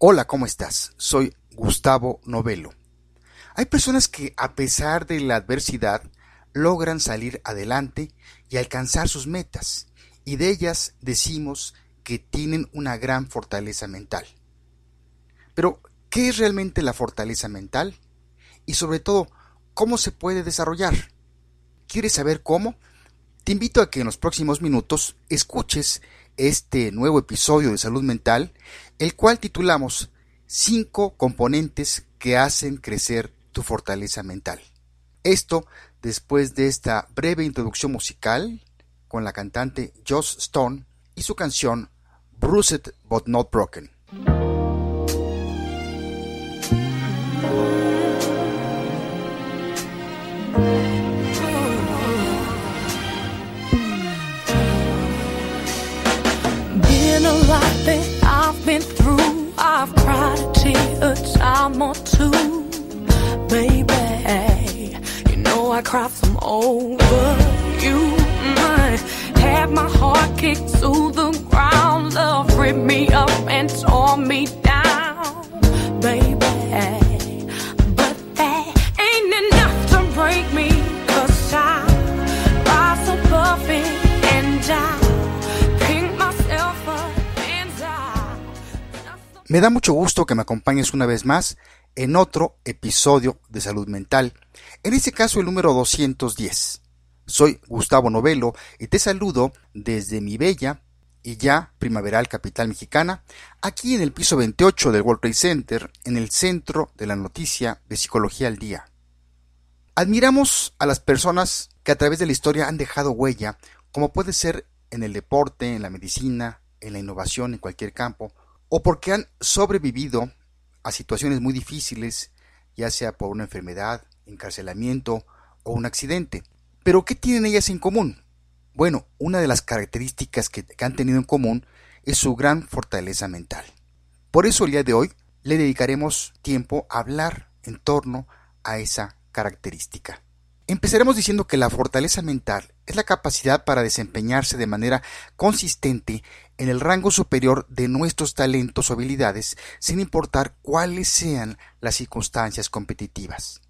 Hola, ¿cómo estás? Soy Gustavo Novelo. Hay personas que a pesar de la adversidad logran salir adelante y alcanzar sus metas, y de ellas decimos que tienen una gran fortaleza mental. Pero, ¿qué es realmente la fortaleza mental? Y sobre todo, ¿cómo se puede desarrollar? ¿Quieres saber cómo? Te invito a que en los próximos minutos escuches este nuevo episodio de Salud Mental, el cual titulamos Cinco componentes que hacen crecer tu fortaleza mental. Esto después de esta breve introducción musical con la cantante Joss Stone y su canción Bruised but Not Broken. Ground. Me up and break. Me da mucho gusto que me acompañes una vez más en otro episodio de Salud Mental, en este caso el número 210. Soy Gustavo Novelo y te saludo desde mi bella y ya primaveral capital mexicana, aquí en el piso 28 del World Trade Center, en el centro de la noticia de Psicología al Día. Admiramos a las personas que a través de la historia han dejado huella, como puede ser en el deporte, en la medicina, en la innovación, en cualquier campo, o porque han sobrevivido a situaciones muy difíciles, ya sea por una enfermedad, encarcelamiento o un accidente. Pero ¿qué tienen ellas en común? Bueno, una de las características que, han tenido en común es su gran fortaleza mental. Por eso el día de hoy le dedicaremos tiempo a hablar en torno a esa característica. Empezaremos diciendo que la fortaleza mental es la capacidad para desempeñarse de manera consistente en el rango superior de nuestros talentos o habilidades sin importar cuáles sean las circunstancias competitivas.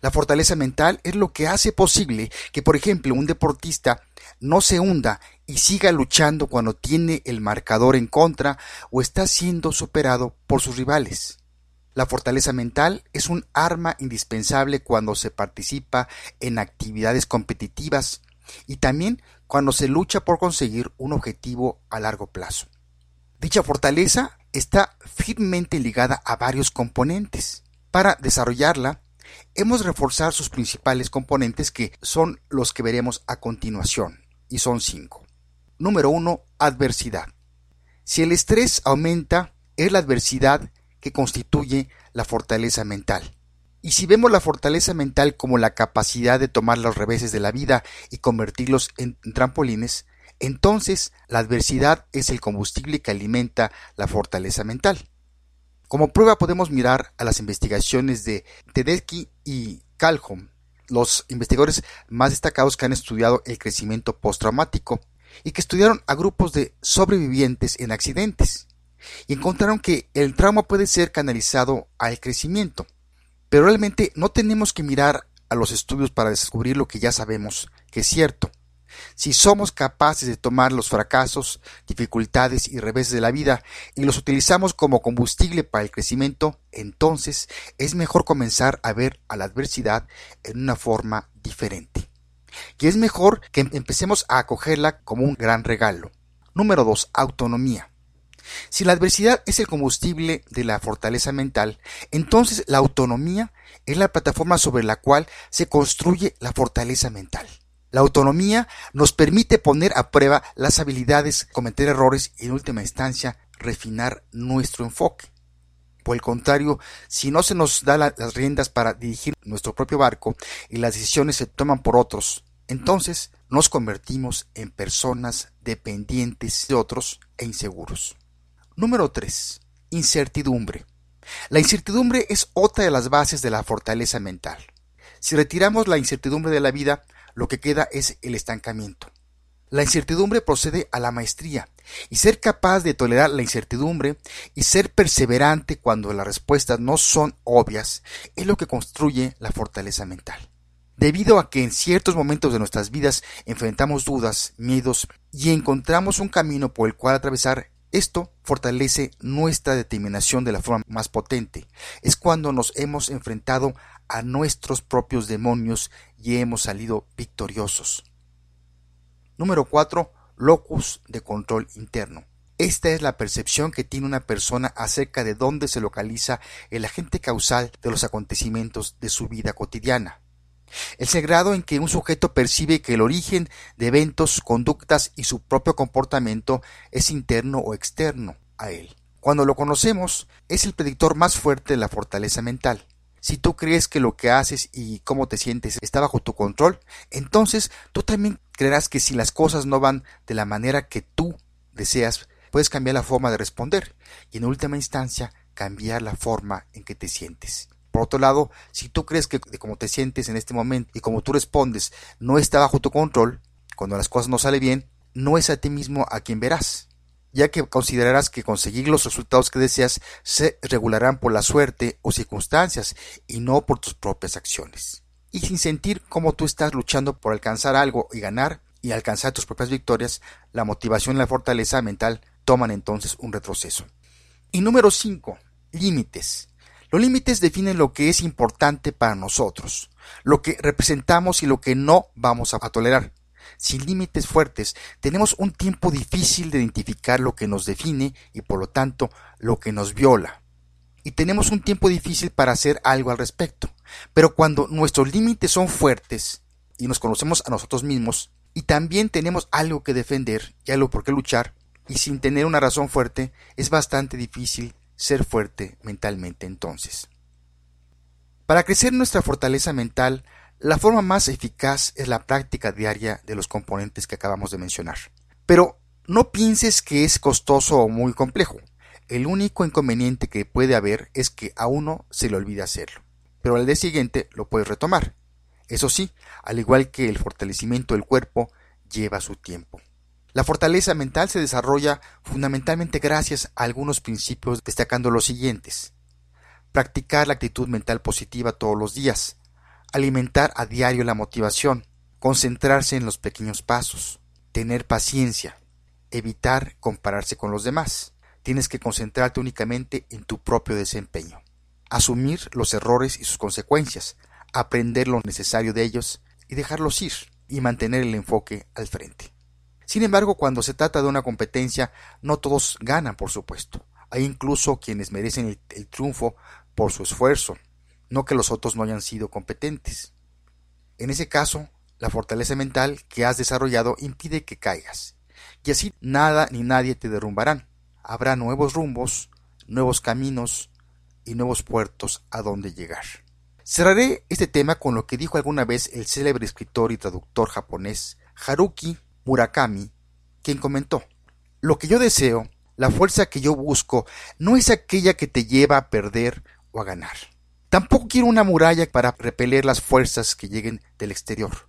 La fortaleza mental es lo que hace posible que, por ejemplo, un deportista no se hunda y siga luchando cuando tiene el marcador en contra o está siendo superado por sus rivales. La fortaleza mental es un arma indispensable cuando se participa en actividades competitivas y también cuando se lucha por conseguir un objetivo a largo plazo. Dicha fortaleza está firmemente ligada a varios componentes. Para desarrollarla, hemos reforzar sus principales componentes que son los que veremos a continuación, y son cinco. Número uno, adversidad. Si el estrés aumenta, es la adversidad que constituye la fortaleza mental. Y si vemos la fortaleza mental como la capacidad de tomar los reveses de la vida y convertirlos en trampolines, entonces la adversidad es el combustible que alimenta la fortaleza mental. Como prueba podemos mirar a las investigaciones de Tedeschi y Calhoun, los investigadores más destacados que han estudiado el crecimiento postraumático y que estudiaron a grupos de sobrevivientes en accidentes y encontraron que el trauma puede ser canalizado al crecimiento. Pero realmente no tenemos que mirar a los estudios para descubrir lo que ya sabemos que es cierto. Si somos capaces de tomar los fracasos, dificultades y reveses de la vida y los utilizamos como combustible para el crecimiento, entonces es mejor comenzar a ver a la adversidad en una forma diferente. Y es mejor que empecemos a acogerla como un gran regalo. Número 2. Autonomía. Si la adversidad es el combustible de la fortaleza mental, entonces la autonomía es la plataforma sobre la cual se construye la fortaleza mental. La autonomía nos permite poner a prueba las habilidades, cometer errores y en última instancia refinar nuestro enfoque. Por el contrario, si no se nos da las riendas para dirigir nuestro propio barco y las decisiones se toman por otros, entonces nos convertimos en personas dependientes de otros e inseguros. Número 3. Incertidumbre. La incertidumbre es otra de las bases de la fortaleza mental. Si retiramos la incertidumbre de la vida, lo que queda es el estancamiento. La incertidumbre procede a la maestría, y ser capaz de tolerar la incertidumbre y ser perseverante cuando las respuestas no son obvias es lo que construye la fortaleza mental. Debido a que en ciertos momentos de nuestras vidas enfrentamos dudas, miedos y encontramos un camino por el cual atravesar, esto fortalece nuestra determinación de la forma más potente. Es cuando nos hemos enfrentado a nuestros propios demonios y hemos salido victoriosos. Número 4. Locus de control interno. Esta es la percepción que tiene una persona acerca de dónde se localiza el agente causal de los acontecimientos de su vida cotidiana. El grado en que un sujeto percibe que el origen de eventos, conductas y su propio comportamiento es interno o externo a él. Cuando lo conocemos, es el predictor más fuerte de la fortaleza mental. Si tú crees que lo que haces y cómo te sientes está bajo tu control, entonces tú también creerás que si las cosas no van de la manera que tú deseas, puedes cambiar la forma de responder y en última instancia cambiar la forma en que te sientes. Por otro lado, si tú crees que de cómo te sientes en este momento y cómo tú respondes no está bajo tu control, cuando las cosas no salen bien, no es a ti mismo a quien verás ya que considerarás que conseguir los resultados que deseas se regularán por la suerte o circunstancias y no por tus propias acciones. Y sin sentir cómo tú estás luchando por alcanzar algo y ganar y alcanzar tus propias victorias, la motivación y la fortaleza mental toman entonces un retroceso. Y número 5. Límites. Los límites definen lo que es importante para nosotros, lo que representamos y lo que no vamos a tolerar sin límites fuertes, tenemos un tiempo difícil de identificar lo que nos define y por lo tanto lo que nos viola. Y tenemos un tiempo difícil para hacer algo al respecto. Pero cuando nuestros límites son fuertes y nos conocemos a nosotros mismos, y también tenemos algo que defender y algo por qué luchar, y sin tener una razón fuerte, es bastante difícil ser fuerte mentalmente entonces. Para crecer nuestra fortaleza mental, la forma más eficaz es la práctica diaria de los componentes que acabamos de mencionar. Pero no pienses que es costoso o muy complejo. El único inconveniente que puede haber es que a uno se le olvida hacerlo. Pero al día siguiente lo puedes retomar. Eso sí, al igual que el fortalecimiento del cuerpo, lleva su tiempo. La fortaleza mental se desarrolla fundamentalmente gracias a algunos principios destacando los siguientes. Practicar la actitud mental positiva todos los días alimentar a diario la motivación, concentrarse en los pequeños pasos, tener paciencia, evitar compararse con los demás. Tienes que concentrarte únicamente en tu propio desempeño, asumir los errores y sus consecuencias, aprender lo necesario de ellos y dejarlos ir y mantener el enfoque al frente. Sin embargo, cuando se trata de una competencia, no todos ganan, por supuesto. Hay incluso quienes merecen el, triunfo por su esfuerzo, no que los otros no hayan sido competentes. En ese caso, la fortaleza mental que has desarrollado impide que caigas, y así nada ni nadie te derrumbarán. Habrá nuevos rumbos, nuevos caminos y nuevos puertos a donde llegar. Cerraré este tema con lo que dijo alguna vez el célebre escritor y traductor japonés Haruki Murakami, quien comentó Lo que yo deseo, la fuerza que yo busco, no es aquella que te lleva a perder o a ganar. Tampoco quiero una muralla para repeler las fuerzas que lleguen del exterior.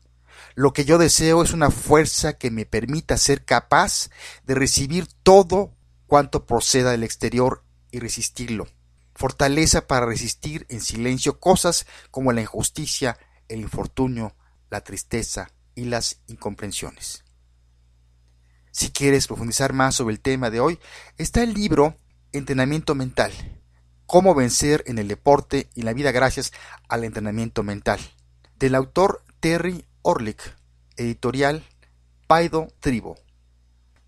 Lo que yo deseo es una fuerza que me permita ser capaz de recibir todo cuanto proceda del exterior y resistirlo. Fortaleza para resistir en silencio cosas como la injusticia, el infortunio, la tristeza y las incomprensiones. Si quieres profundizar más sobre el tema de hoy, está el libro Entrenamiento Mental, Cómo vencer en el deporte y la vida gracias al entrenamiento mental, del autor Terry Orlick, editorial Paido Tribo.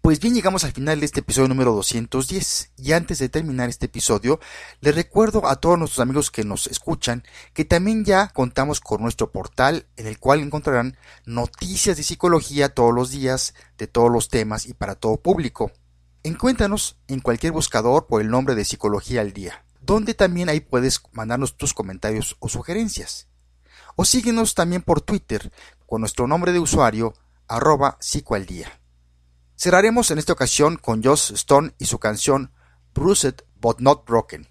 Pues bien, llegamos al final de este episodio número 210 y antes de terminar este episodio, les recuerdo a todos nuestros amigos que nos escuchan que también ya contamos con nuestro portal en el cual encontrarán noticias de psicología todos los días, de todos los temas y para todo público. Encuéntranos en cualquier buscador por el nombre de Psicología al Día donde también ahí puedes mandarnos tus comentarios o sugerencias. O síguenos también por Twitter con nuestro nombre de usuario arroba psicoaldía. Cerraremos en esta ocasión con Joss Stone y su canción Bruised but not broken,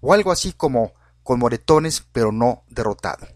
o algo así como con moretones pero no derrotado.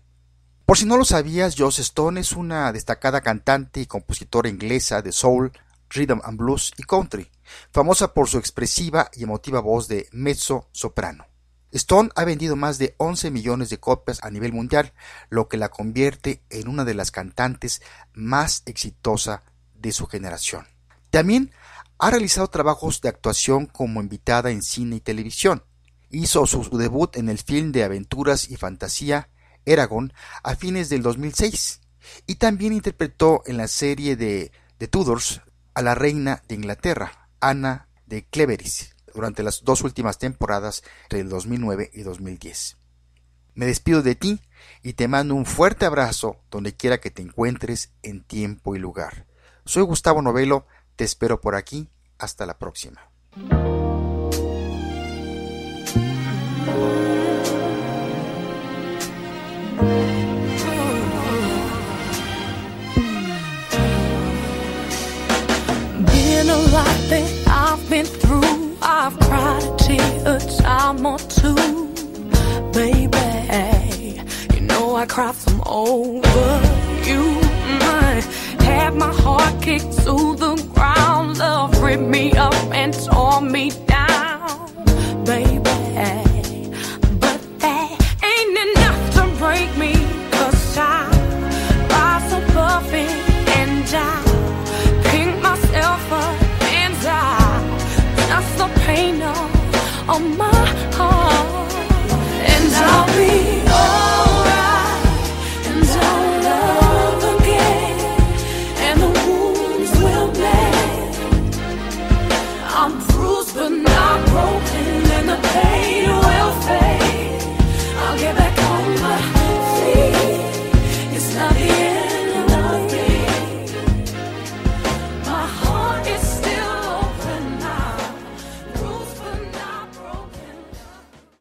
Por si no lo sabías, Joss Stone es una destacada cantante y compositora inglesa de soul, rhythm and blues y country, famosa por su expresiva y emotiva voz de mezzo soprano. Stone ha vendido más de 11 millones de copias a nivel mundial, lo que la convierte en una de las cantantes más exitosa de su generación. También ha realizado trabajos de actuación como invitada en cine y televisión. Hizo su debut en el film de aventuras y fantasía Eragon a fines del 2006 y también interpretó en la serie de The Tudors a la reina de Inglaterra, Ana de Cleveris, durante las dos últimas temporadas del 2009 y 2010. Me despido de ti y te mando un fuerte abrazo donde quiera que te encuentres en tiempo y lugar. Soy Gustavo Novelo, te espero por aquí, hasta la próxima. been through, I've cried a tear a time or two, baby. You know I cried some over you. I had my heart kicked to the ripped me up and tore me down, baby.